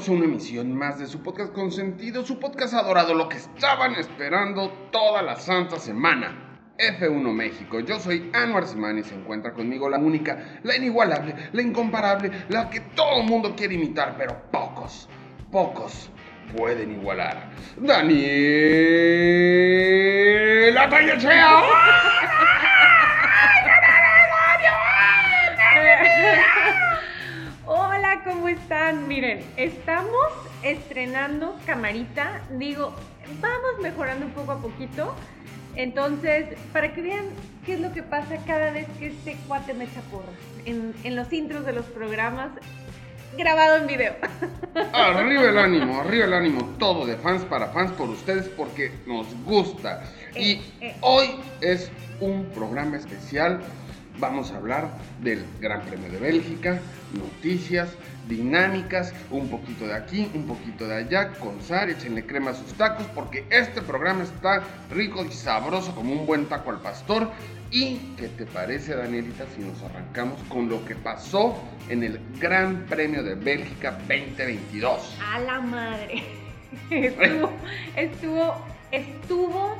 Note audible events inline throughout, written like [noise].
Bienvenidos una emisión más de su podcast consentido, su podcast adorado, lo que estaban esperando toda la santa semana. F1 México, yo soy Anuar Simán y se encuentra conmigo la única, la inigualable, la incomparable, la que todo el mundo quiere imitar, pero pocos, pocos pueden igualar. Daniel Atayechea. Hola, ¿cómo están? Miren, estamos estrenando camarita. Digo, vamos mejorando poco a poquito. Entonces, para que vean qué es lo que pasa cada vez que este cuate me echa porras en, en los intros de los programas, grabado en video. [laughs] Arriba el ánimo, arriba el ánimo, todo de fans para fans por ustedes porque nos gusta. Y Eh, eh. hoy es un programa especial. Vamos a hablar del Gran Premio de Bélgica, noticias, dinámicas, un poquito de aquí, un poquito de allá, con sal, échenle crema a sus tacos porque este programa está rico y sabroso como un buen taco al pastor. ¿Y qué te parece, Danielita, si nos arrancamos con lo que pasó en el Gran Premio de Bélgica 2022? A la madre. [laughs] Estuvo, estuvo, estuvo,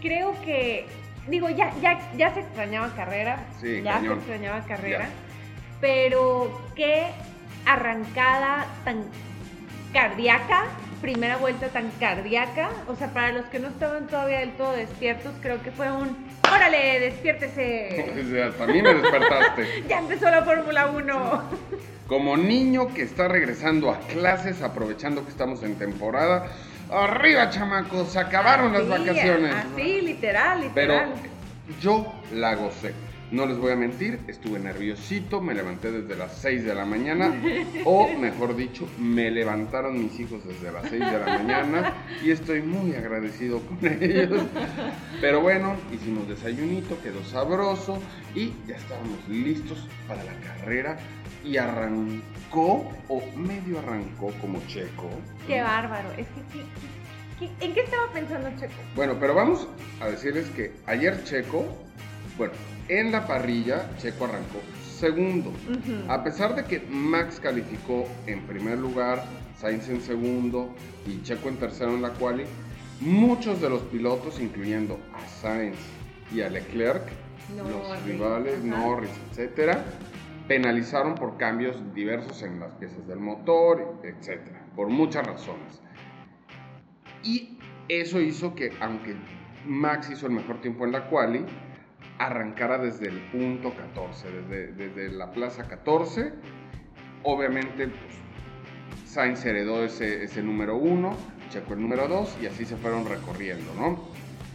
creo que, digo, ya, ya, ya se extrañaba carrera, Sí, ya cañón. se extrañaba carrera, Ya. pero qué arrancada tan cardíaca, primera vuelta tan cardíaca, o sea, para los que no estaban todavía del todo despiertos, creo que fue un, órale, despiértese, [laughs] hasta a mí me despertaste. [laughs] ya empezó la Fórmula 1. Como niño que está regresando a clases, aprovechando que estamos en temporada. Arriba, chamacos, se acabaron las vacaciones. Así, literal, Pero literal. yo la gocé. No les voy a mentir, estuve nerviosito, me levanté desde las 6 de la mañana, [laughs] o mejor dicho, me levantaron mis hijos desde las 6 de la mañana y estoy muy agradecido con [laughs] ellos. Pero bueno, hicimos desayunito, quedó sabroso y ya estábamos listos para la carrera y arrancó, o medio arrancó como checo. Qué bárbaro. Es que, ¿qué- qué- qué- ¿en qué estaba pensando Checo? Bueno, pero vamos a decirles que ayer Checo, bueno, en la parrilla Checo arrancó segundo. A pesar de que Max calificó en primer lugar, Sainz en segundo y Checo en tercero en la quali, muchos de los pilotos, incluyendo a Sainz y a Leclerc, los Norris, rivales, ajá. Norris, etcétera, penalizaron por cambios diversos en las piezas del motor, etcétera, por muchas razones. Y eso hizo que, aunque Max hizo el mejor tiempo en la quali, arrancara desde el punto 14, desde, desde la plaza 14. Obviamente, pues, Sainz heredó ese, ese número 1, Checo el número 2 y así se fueron recorriendo, ¿no?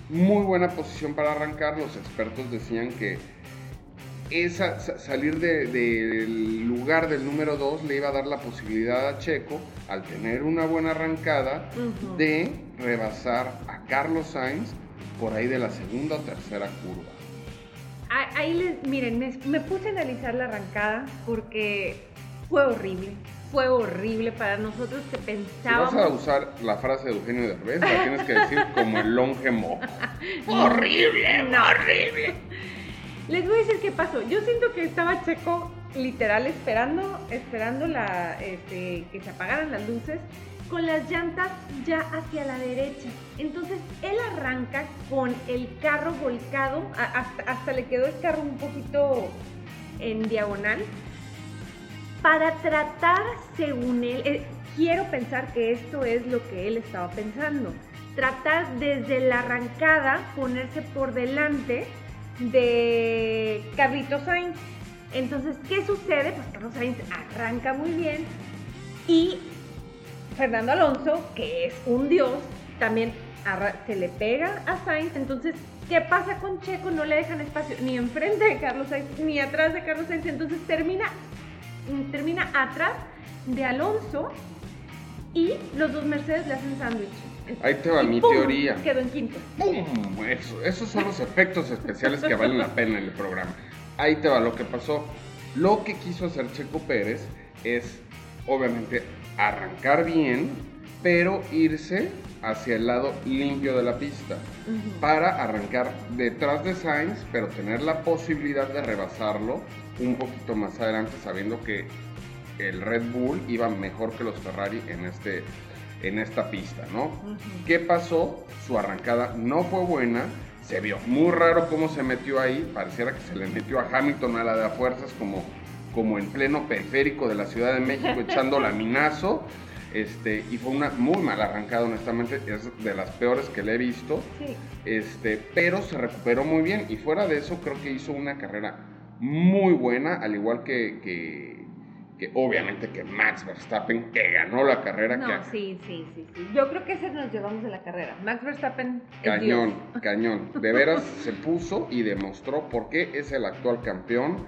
Muy buena posición para arrancar, los expertos decían que esa, sa- salir de- del lugar del número 2 le iba a dar la posibilidad a Checo, al tener una buena arrancada, de rebasar a Carlos Sainz por ahí de la segunda o tercera curva. Ah, Ahí les, miren, me, me puse a analizar la arrancada porque fue horrible. Fue horrible para nosotros que Si vas pensábamos. a usar la frase de Eugenio Derbez, la tienes que decir como el longe moco. [laughs] ¡Horrible! No, horrible. Les voy a decir qué pasó. Yo siento que estaba Checo literal esperando, esperando la, este, que se apagaran las luces con las llantas ya hacia la derecha. Entonces él arranca con el carro volcado, hasta, hasta le quedó el carro un poquito en diagonal, para tratar, según él, eh, quiero pensar que esto es lo que él estaba pensando, tratar desde la arrancada ponerse por delante de Carlitos Sainz. Entonces, ¿qué sucede? Pues Carlos Sainz arranca muy bien y Fernando Alonso, que es un dios, también se le pega a Sainz. Entonces, ¿qué pasa con Checo? No le dejan espacio ni enfrente de Carlos Sainz ni atrás de Carlos Sainz. Entonces termina, mm, termina atrás de Alonso y los dos Mercedes le hacen sándwich. Ahí te va Y mi ¡pum! teoría. Quedó en quinto. ¡Pum! Eso, esos son los efectos especiales que valen la pena en el programa. Ahí te va lo que pasó. Lo que quiso hacer Checo Pérez es, obviamente, arrancar bien, pero irse hacia el lado limpio de la pista. Para arrancar detrás de Sainz, pero tener la posibilidad de rebasarlo un poquito más adelante, sabiendo que el Red Bull iba mejor que los Ferrari en, este, en esta pista, ¿no? ¿Qué pasó? Su arrancada no fue buena, se vio muy raro cómo se metió ahí, pareciera que se le metió a Hamilton a la de a fuerzas como, como en pleno periférico de la Ciudad de México [laughs] echando laminazo. Este, y fue una muy mala arrancada, honestamente, es de las peores que le he visto. Este, pero se recuperó muy bien y fuera de eso creo que hizo una carrera muy buena, al igual que, que, obviamente que Max Verstappen, que ganó la carrera. No, sí, sí, sí, sí. Yo creo que ese nos llevamos de la carrera. Max Verstappen. Cañón, cañón. De veras [laughs] se puso y demostró por qué es el actual campeón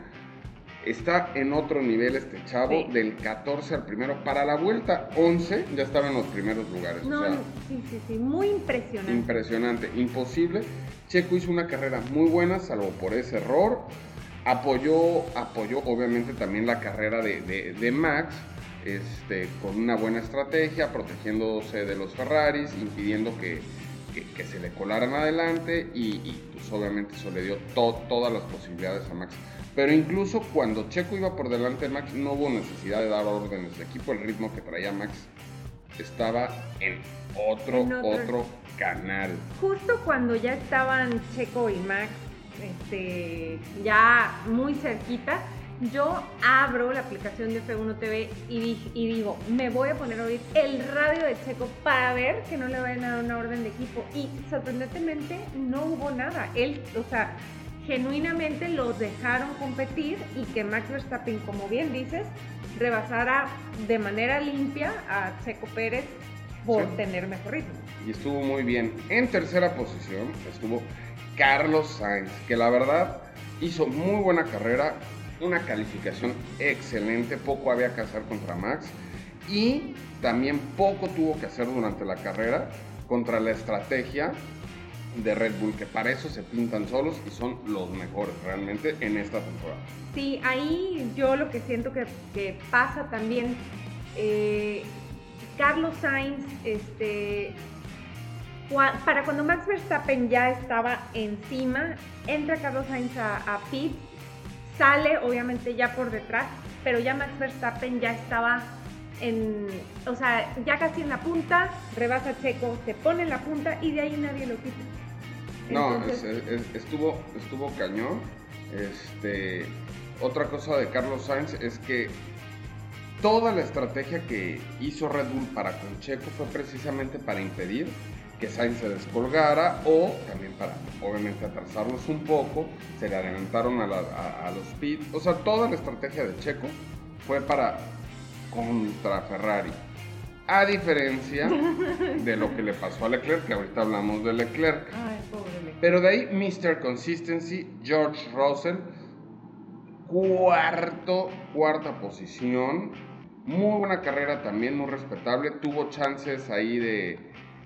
está en otro nivel este chavo, del 14 al primero. Para la vuelta 11 ya estaba en los primeros lugares. No, sí, sí, sí, muy impresionante. Impresionante, imposible. Checo hizo una carrera muy buena, salvo por ese error. Apoyó, apoyó obviamente también la carrera de, Max. Este, con una buena estrategia, protegiéndose de los Ferraris, impidiendo que, se le colaran adelante y, pues obviamente eso le dio todas las posibilidades a Max. Pero incluso cuando Checo iba por delante de Max, no hubo necesidad de dar órdenes de equipo. El ritmo que traía Max estaba en otro, otro, canal. Justo cuando ya estaban Checo y Max este, ya muy cerquita, yo abro la aplicación de F1 TV y, y, digo, me voy a poner a oír el radio de Checo para ver que no le vayan a dar una orden de equipo. Y sorprendentemente no hubo nada. Él, o sea, genuinamente los dejaron competir y que Max Verstappen, como bien dices, rebasara de manera limpia a Checo Pérez por tener mejor ritmo. Y estuvo muy bien. En tercera posición estuvo Carlos Sainz, que la verdad hizo muy buena carrera, una calificación excelente, poco había que hacer contra Max y también poco tuvo que hacer durante la carrera contra la estrategia de Red Bull, que para eso se pintan solos y son los mejores realmente en esta temporada. Sí, ahí yo lo que siento que, pasa también, eh, Carlos Sainz, este, para cuando Max Verstappen ya estaba encima, entra Carlos Sainz a, a pit, sale obviamente ya por detrás, pero ya Max Verstappen ya estaba en, o sea, ya casi en la punta, rebasa Checo, se pone en la punta y de ahí nadie lo quita. No, [laughs] estuvo, estuvo cañón. Este, otra cosa de Carlos Sainz es que toda la estrategia que hizo Red Bull para con Checo fue precisamente para impedir que Sainz se descolgara o también para obviamente atrasarlos un poco, se le adelantaron a, a los pit, o sea, toda la estrategia de Checo fue para contra Ferrari. A diferencia de lo que le pasó a Leclerc, que ahorita hablamos de Leclerc. Ay, pobre Leclerc. Pero de ahí, Mr. Consistency, George Russell, cuarto, cuarta posición. Muy buena carrera también, muy respetable. Tuvo chances ahí de,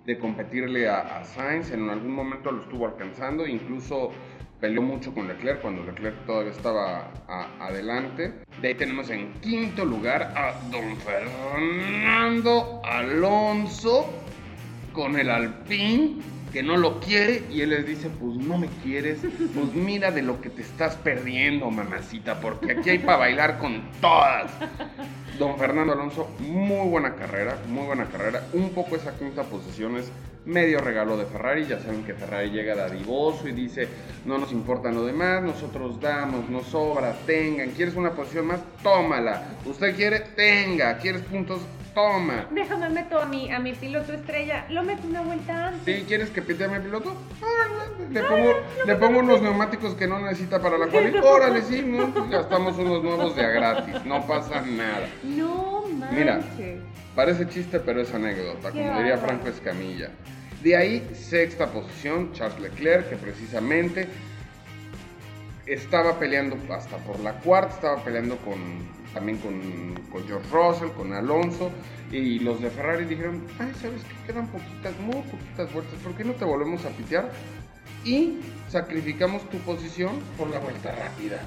de competirle a, a, Sainz. En algún momento lo estuvo alcanzando. Incluso peleó mucho con Leclerc cuando Leclerc todavía estaba adelante. De ahí tenemos en quinto lugar a don Fernando Alonso con el Alpine que no lo quiere y él les dice, pues no me quieres, pues mira de lo que te estás perdiendo, mamacita, porque aquí hay para bailar con todas. Don Fernando Alonso, muy buena carrera, muy buena carrera. Un poco esa quinta posición es medio regalo de Ferrari. Ya saben que Ferrari llega dadivoso y dice, no nos importa lo demás, nosotros damos, nos sobra, tengan. ¿Quieres una posición más? Tómala. ¿Usted quiere? Tenga. ¿Quieres puntos? Toma. Déjame meto a mi, a mi piloto estrella. Lo meto una vuelta antes. ¿Sí? ¿Quieres que pite a mi piloto? le pongo, le pongo unos neumáticos que no necesita para la cual. Órale, sí, ¿no? gastamos unos nuevos de a gratis. No pasa nada. No, manches. Mira, parece chiste, pero es anécdota, como diría Franco Escamilla. De ahí, sexta posición, Charles Leclerc, que precisamente estaba peleando hasta por la cuarta, estaba peleando con, también con, George Russell, con Alonso, y los de Ferrari dijeron, ay, ¿sabes qué? Quedan poquitas, muy poquitas vueltas, ¿por qué no te volvemos a pitear? Y sacrificamos tu posición por la vuelta rápida.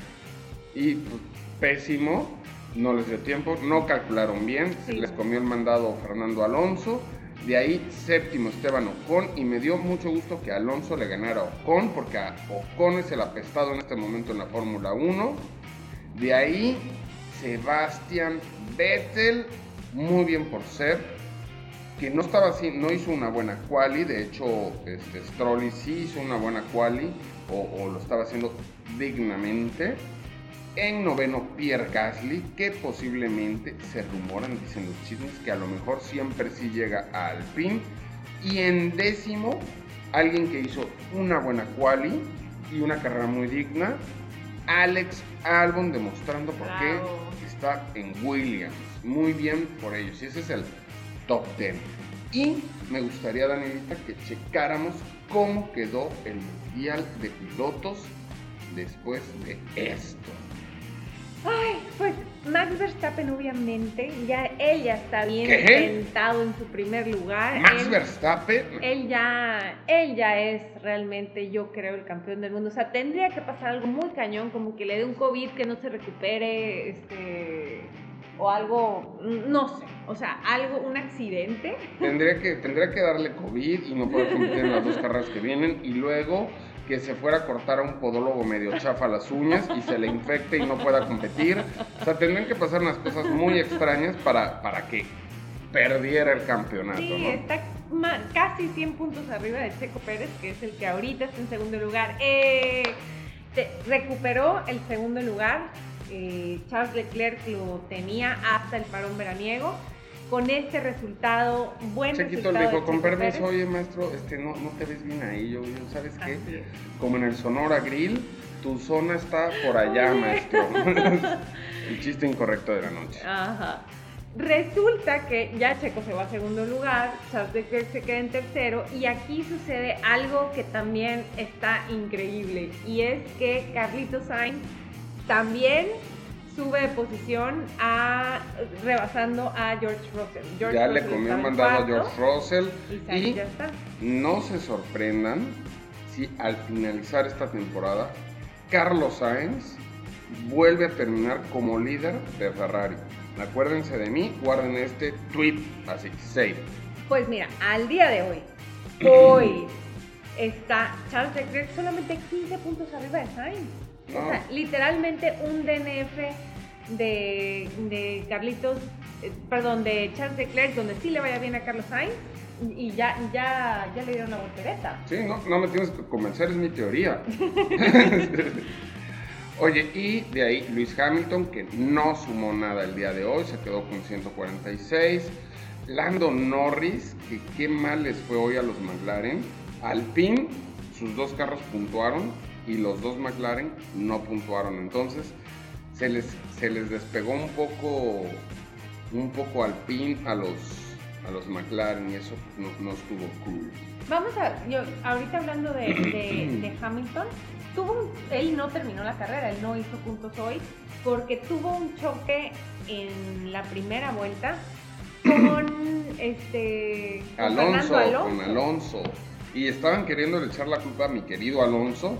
Y pues, pésimo, no les dio tiempo, no calcularon bien, se les comió el mandado Fernando Alonso, de ahí séptimo Esteban Ocon y me dio mucho gusto que Alonso le ganara a Ocon porque Ocon es el apestado en este momento en la Fórmula 1. De ahí Sebastian Vettel, muy bien por ser, que no estaba así, no hizo una buena quali, de hecho este, Strolli sí hizo una buena quali, o, lo estaba haciendo dignamente. En noveno, Pierre Gasly, que posiblemente se rumoran, dicen los chismes, que a lo mejor siempre sí llega al fin. Y en décimo, alguien que hizo una buena quali y una carrera muy digna, Alex Albon, demostrando por qué está en Williams. Muy bien por ellos. Y ese es el top 10. Y me gustaría, Danielita, que checáramos cómo quedó el Mundial de Pilotos después de esto. Ay, pues Max Verstappen obviamente, ya él ya está bien sentado en su primer lugar. Max Verstappen. Él ya, él ya es realmente, yo creo, el campeón del mundo. O sea, tendría que pasar algo muy cañón, como que le dé un COVID que no se recupere, este, o algo, no sé, o sea, algo, un accidente. Tendría que, tendría que darle COVID y no poder competir en las dos [laughs] carreras que vienen y luego que se fuera a cortar a un podólogo medio chafa las uñas y se le infecte y no pueda competir. O sea, tendrían que pasar unas cosas muy extrañas para, para que perdiera el campeonato. Sí, está casi 100 puntos arriba de Checo Pérez, que es el que ahorita está en segundo lugar. Eh, recuperó el segundo lugar. Eh, Charles Leclerc lo tenía hasta el parón veraniego con este resultado, buen Chequito le dijo, con permiso, oye maestro, este, no, no te ves bien ahí, yo, ¿sabes qué? Como en el Sonora Grill, tu zona está por allá, [laughs] maestro. [laughs] el chiste incorrecto de la noche. Ajá. Resulta que ya Checo se va a segundo lugar, Charles Leclerc se queda en tercero y aquí sucede algo que también está increíble y es que Carlitos Sainz también sube de posición a rebasando a George Russell. ya le comió mandado a George Russell y, no se sorprendan si al finalizar esta temporada Carlos Sainz vuelve a terminar como líder de Ferrari. Acuérdense de mí, guarden este tweet así, save. Pues mira, al día de hoy, [clears throat] hoy está Charles Leclerc solamente 15 puntos arriba de Sainz. O sea, literalmente un DNF de, de Carlitos, eh, perdón, de Charles Leclerc, donde sí le vaya bien a Carlos Sainz y ya, ya, ya le dieron la voltereta. Sí, no, no me tienes que convencer, es mi teoría. [laughs] Oye, y de ahí Luis Hamilton, que no sumó nada el día de hoy, se quedó con 146. Lando Norris, que qué mal les fue hoy a los McLaren. Alpine, sus dos carros puntuaron y los dos McLaren no puntuaron. Entonces, se les, se les despegó un poco, un poco al pin a los, a los McLaren y eso no, no estuvo cool. Vamos a, yo, ahorita hablando de, [clears throat] de, Hamilton, tuvo él no terminó la carrera, él no hizo puntos hoy, porque tuvo un choque en la primera vuelta con [clears throat] este Alonso, Alonso, con Alonso. Y estaban queriendo echar la culpa a mi querido Alonso.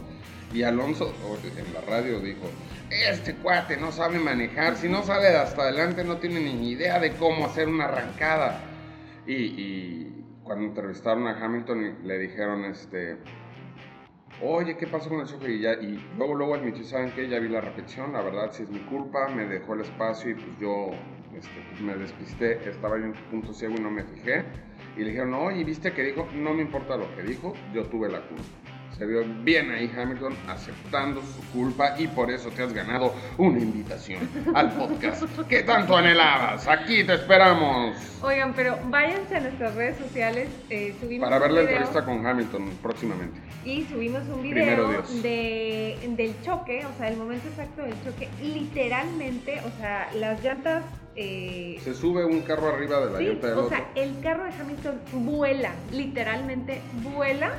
Y Alonso en la radio dijo, este cuate no sabe manejar, si no sale hasta adelante no tiene ni idea de cómo hacer una arrancada. Y, cuando entrevistaron a Hamilton le dijeron, este, oye, ¿qué pasó con el choque? Y, ya, y luego, luego admitió, ¿saben qué? Ya vi la repetición, la verdad sí es mi culpa, me dejó el espacio y pues yo este, me despisté, estaba en un punto ciego y no me fijé. Y le dijeron, oye, ¿viste que dijo? No me importa lo que dijo, yo tuve la culpa. Se vio bien ahí Hamilton aceptando su culpa y por eso te has ganado una invitación al podcast que tanto anhelabas. Aquí te esperamos. Oigan, pero váyanse a nuestras redes sociales. Eh, subimos Para ver la entrevista con Hamilton próximamente. Y subimos un video de, del choque, o sea, el momento exacto del choque. Literalmente, o sea, las llantas eh, se sube un carro arriba de la llanta del o sea, el carro de Hamilton vuela, literalmente vuela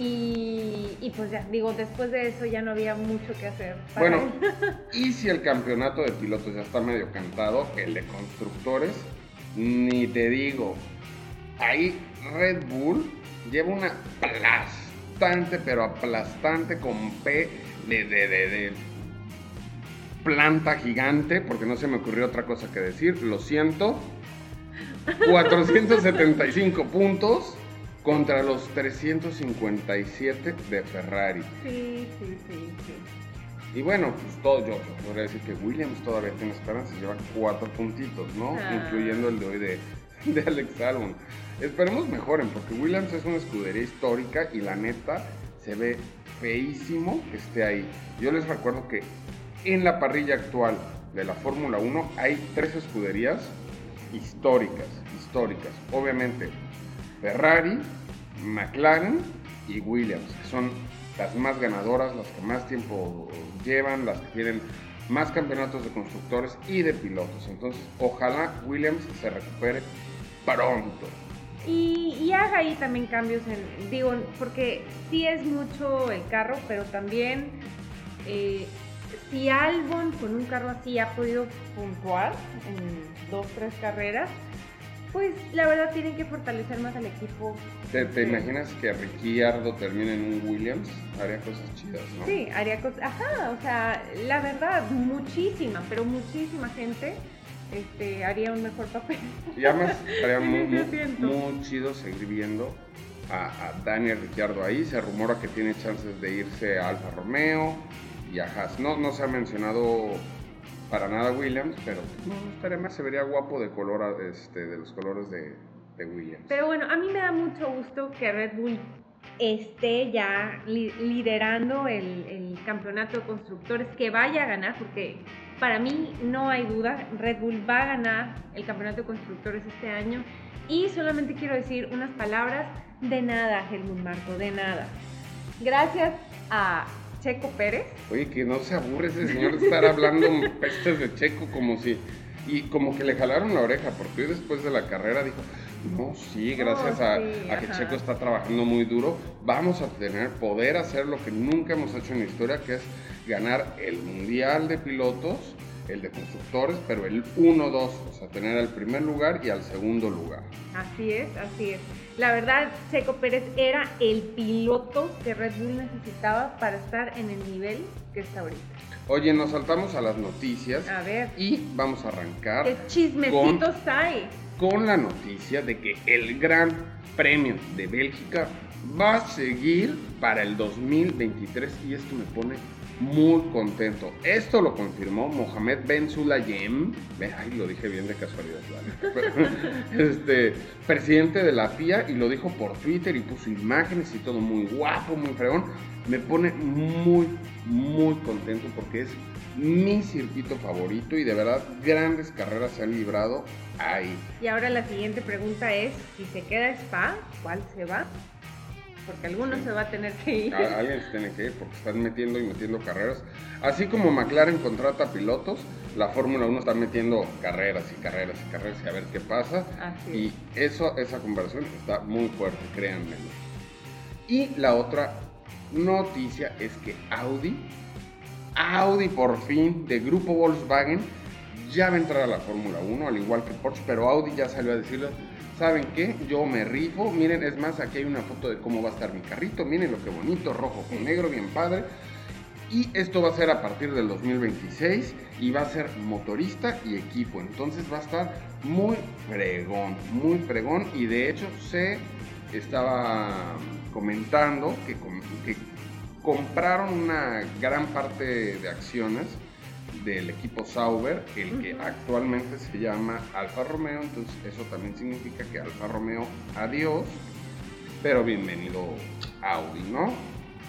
y, pues ya, digo, después de eso ya no había mucho que hacer. bueno, [laughs] y si el campeonato de pilotos ya está medio cantado, el de constructores, ni te digo. Ahí Red Bull lleva una aplastante, pero aplastante con P de, de, de planta gigante, porque no se me ocurrió otra cosa que decir, lo siento. [laughs] 475 puntos contra los 357 de Ferrari. Sí, sí, sí, Y bueno, pues todo, yo, yo podría decir que Williams todavía tiene esperanza, lleva cuatro puntitos, ¿no? Ah. Incluyendo el de hoy de, [laughs] de Alex Albon. Esperemos mejoren, porque Williams es una escudería histórica y la neta se ve feísimo que esté ahí. Yo les recuerdo que en la parrilla actual de la Fórmula 1 hay tres escuderías históricas, históricas. Obviamente Ferrari, McLaren y Williams, que son las más ganadoras, las que más tiempo llevan, las que tienen más campeonatos de constructores y de pilotos. Entonces, ojalá Williams se recupere pronto. Y, haga ahí también cambios en, digo, porque sí es mucho el carro, pero también eh, si Albon con un carro así ha podido puntuar en dos, tres carreras, pues la verdad tienen que fortalecer más al equipo. ¿Te, te imaginas que Ricciardo termine en un Williams? Haría cosas chidas, ¿no? Sí, haría cosas, ajá, o sea, la verdad, muchísima, pero muchísima gente este, haría un mejor papel. Y además estaría muy, muy, muy chido seguir viendo a, a Daniel Ricciardo ahí. Se rumora que tiene chances de irse a Alfa Romeo y a Haas. No, no se ha mencionado para nada Williams, pero no, estaría más. Se vería guapo de color, este, de los colores de, Williams. Pero bueno, a mí me da mucho gusto que Red Bull esté ya li- liderando el, el campeonato de constructores, que vaya a ganar, porque para mí no hay duda, Red Bull va a ganar el campeonato de constructores este año. Y solamente quiero decir unas palabras de nada, Helmut Marco, de nada. Gracias a Checo Pérez. Oye, que no se aburre ese señor de estar hablando [laughs] pestes de Checo como si... Y como que le jalaron la oreja, porque hoy después de la carrera dijo, no, sí, gracias Oh, a, sí, a que ajá. Checo está trabajando muy duro, vamos a tener, poder hacer lo que nunca hemos hecho en la historia, que es ganar el Mundial de Pilotos, el de constructores, pero el 1-2, o sea, tener al primer lugar y al segundo lugar. Así es, así es. La verdad, Checo Pérez era el piloto que Red Bull necesitaba para estar en el nivel que está ahorita. Oye, nos saltamos a las noticias A ver, y vamos a arrancar ¿qué chismecitos hay? con la noticia de que el Gran Premio de Bélgica va a seguir para el 2023 y esto me pone muy contento. Esto lo confirmó Mohamed Ben Sulayem, ay, lo dije bien de casualidad, ¿vale? [laughs] este, presidente de la FIA y lo dijo por Twitter y puso imágenes y todo muy guapo, muy fregón. Me pone muy, muy contento porque es mi circuito favorito y de verdad grandes carreras se han librado ahí. Y ahora la siguiente pregunta es, si se queda Spa, ¿cuál se va? Porque alguno Sí. se va a tener que ir. A- Alguien se tiene que ir porque están metiendo y metiendo carreras. Así como McLaren contrata pilotos, la Fórmula 1 está metiendo carreras y carreras y carreras y a ver qué pasa. Así Y eso, esa conversación está muy fuerte, créanme. Y la otra noticia es que Audi, Audi por fin, de grupo Volkswagen, ya va a entrar a la Fórmula 1, al igual que Porsche, pero Audi ya salió a decirle, ¿saben qué? Yo me rifo, miren, es más, aquí hay una foto de cómo va a estar mi carrito, miren lo que bonito, rojo con negro, bien padre. Y esto va a ser a partir del 2026 y va a ser motorista y equipo. Entonces va a estar muy fregón, muy fregón. Y de hecho se estaba comentando que, com- que compraron una gran parte de acciones del equipo Sauber, el que actualmente se llama Alfa Romeo. Entonces eso también significa que Alfa Romeo, adiós. Pero bienvenido Audi, ¿no?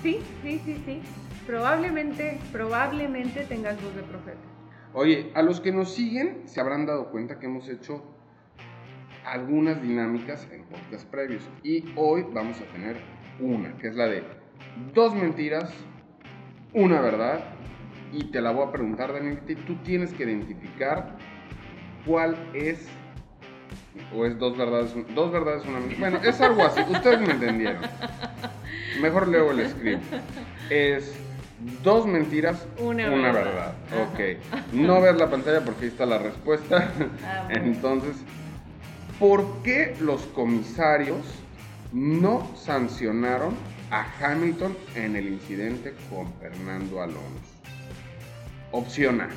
Sí, sí, sí, sí. Probablemente, probablemente tengas voz de profeta. Oye, a los que nos siguen se habrán dado cuenta que hemos hecho algunas dinámicas en podcast previos y hoy vamos a tener una, que es la de dos mentiras, una verdad y te la voy a preguntar, Daniel, tú tienes que identificar cuál es o es dos verdades, dos verdades, una mentira. Bueno, es algo así, ustedes me entendieron. Mejor leo el script. Es dos mentiras, Una una, verdad. verdad. Ok. No ver la pantalla porque ahí está la respuesta. Ah, [laughs] bueno. Entonces, ¿por qué los comisarios no sancionaron a Hamilton en el incidente con Fernando Alonso? Opción A.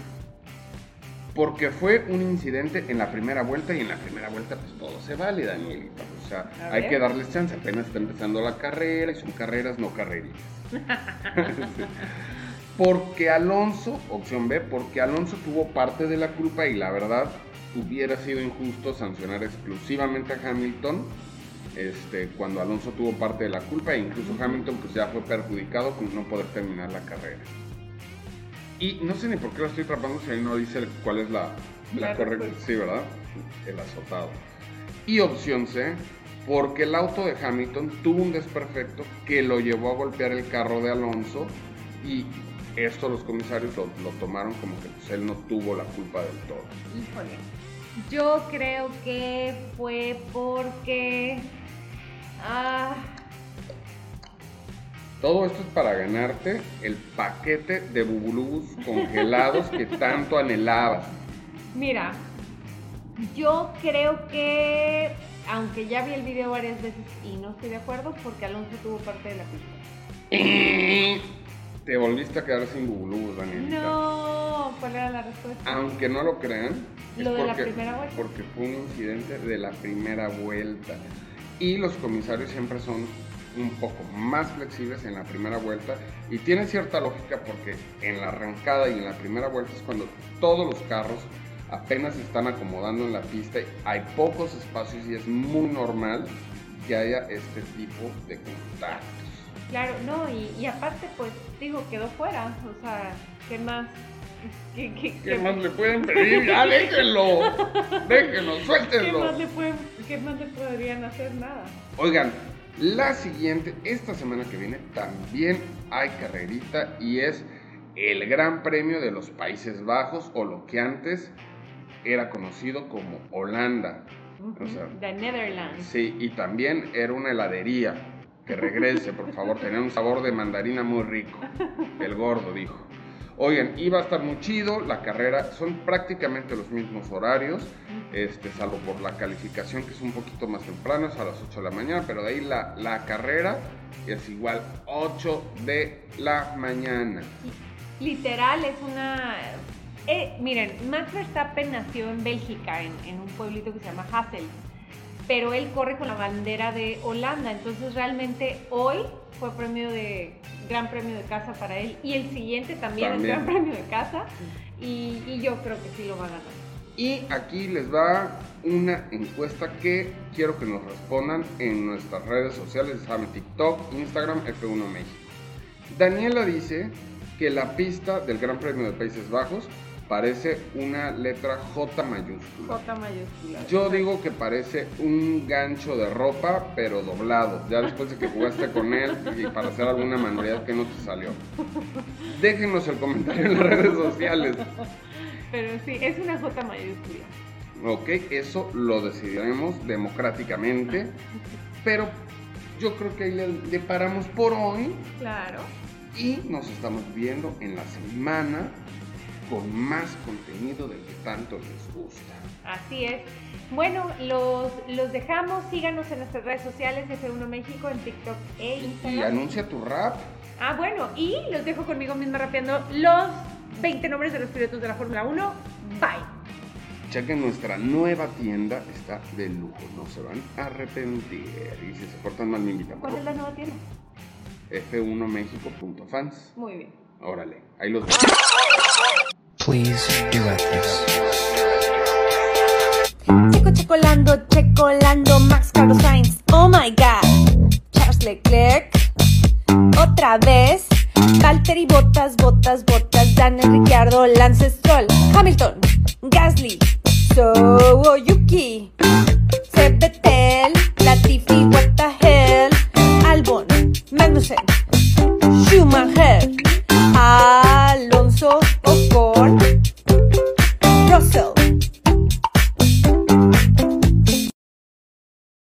Porque fue un incidente en la primera vuelta y en la primera vuelta pues todo se vale, Danielita. O sea, A hay ver. que darles chance. Apenas está empezando la carrera y son carreras, no carreritas. [laughs] Sí. Porque Alonso, opción B, porque Alonso tuvo parte de la culpa y la verdad hubiera sido injusto sancionar exclusivamente a Hamilton este, cuando Alonso tuvo parte de la culpa e incluso Hamilton pues ya fue perjudicado con no poder terminar la carrera. Y no sé ni por qué lo estoy tratando si ahí no dice cuál es la, la correcta. Sí, ¿verdad? El azotado. Y opción C, porque el auto de Hamilton tuvo un desperfecto que lo llevó a golpear el carro de Alonso y esto los comisarios lo, tomaron como que pues, él no tuvo la culpa del todo. Híjole, yo creo que fue porque... Ah, todo esto es para ganarte el paquete de bubulubus congelados que [laughs] tanto anhelabas. Mira, yo creo que, aunque ya vi el video varias veces y no estoy de acuerdo, porque Alonso tuvo parte de la pista. Te volviste a quedar sin bubulubus, Daniel. No, ¿cuál era la respuesta? Aunque no lo crean, lo de la primera vuelta. Porque fue un incidente de la primera vuelta. Y los comisarios siempre son un poco más flexibles en la primera vuelta y tiene cierta lógica porque en la arrancada y en la primera vuelta es cuando todos los carros apenas se están acomodando en la pista, hay pocos espacios y es muy normal que haya este tipo de contactos. Claro, no, y, aparte pues digo, quedó fuera, o sea, ¿qué más? [laughs] ¿Qué, más le pueden pedir? Ya [laughs] déjenlo, déjenlo, suéltenlo. ¿Qué más, le pueden, ¿Qué más le podrían hacer? Nada. Oigan, la siguiente, esta semana que viene, también hay carrerita y es el Gran Premio de los Países Bajos o lo que antes era conocido como Holanda. The Netherlands. Sí, y también era una heladería. Que regrese, por favor, tenía un sabor de mandarina muy rico. El gordo dijo. Oigan, iba a estar muy chido, la carrera son prácticamente los mismos horarios, este, salvo por la calificación que es un poquito más temprano, es a las 8 de la mañana, pero de ahí la, la carrera es igual 8 de la mañana. Literal, es una... Eh, miren, Max Verstappen nació en Bélgica, en, en un pueblito que se llama Hassel, pero él corre con la bandera de Holanda, entonces realmente hoy fue premio de gran premio de casa para él y el siguiente también, es gran premio de casa y, yo creo que sí lo va a ganar. Y aquí les va una encuesta que quiero que nos respondan en nuestras redes sociales, saben TikTok, Instagram, F1 México. Daniela dice que la pista del Gran Premio de Países Bajos parece una letra J mayúscula. J mayúscula. Yo digo que parece un gancho de ropa, pero doblado. Ya después de que jugaste con él y para hacer alguna manualidad que no te salió. Déjenos el comentario en las redes sociales. Pero sí, es una J mayúscula. Ok, eso lo decidiremos democráticamente. Pero yo creo que ahí le paramos por hoy. Claro. Y nos estamos viendo en la semana con más contenido del que tanto les gusta. Así es. Bueno, los, los dejamos. Síganos en nuestras redes sociales, F1 México, en TikTok e Instagram. Y anuncia tu rap. Ah, bueno, y los dejo conmigo misma rapeando los 20 nombres de los pilotos de la Fórmula 1. Bye. Chequen nuestra nueva tienda, está de lujo, no se van a arrepentir. Y si se portan mal, me invitan. ¿Cuál es la nueva tienda? f1mexico.fans. Muy bien. Órale, ahí los veo. Please duet this. Checo checolando, checolando, Max Carlos Sainz. Oh my god. Charles Leclerc. Otra vez. Valtteri Botas, Botas, Botas, Daniel Ricciardo, Lance Stroll, Hamilton, Gasly, So Yuki, Latifi, What the hell, Albon, Magnussen, Schumacher, ah,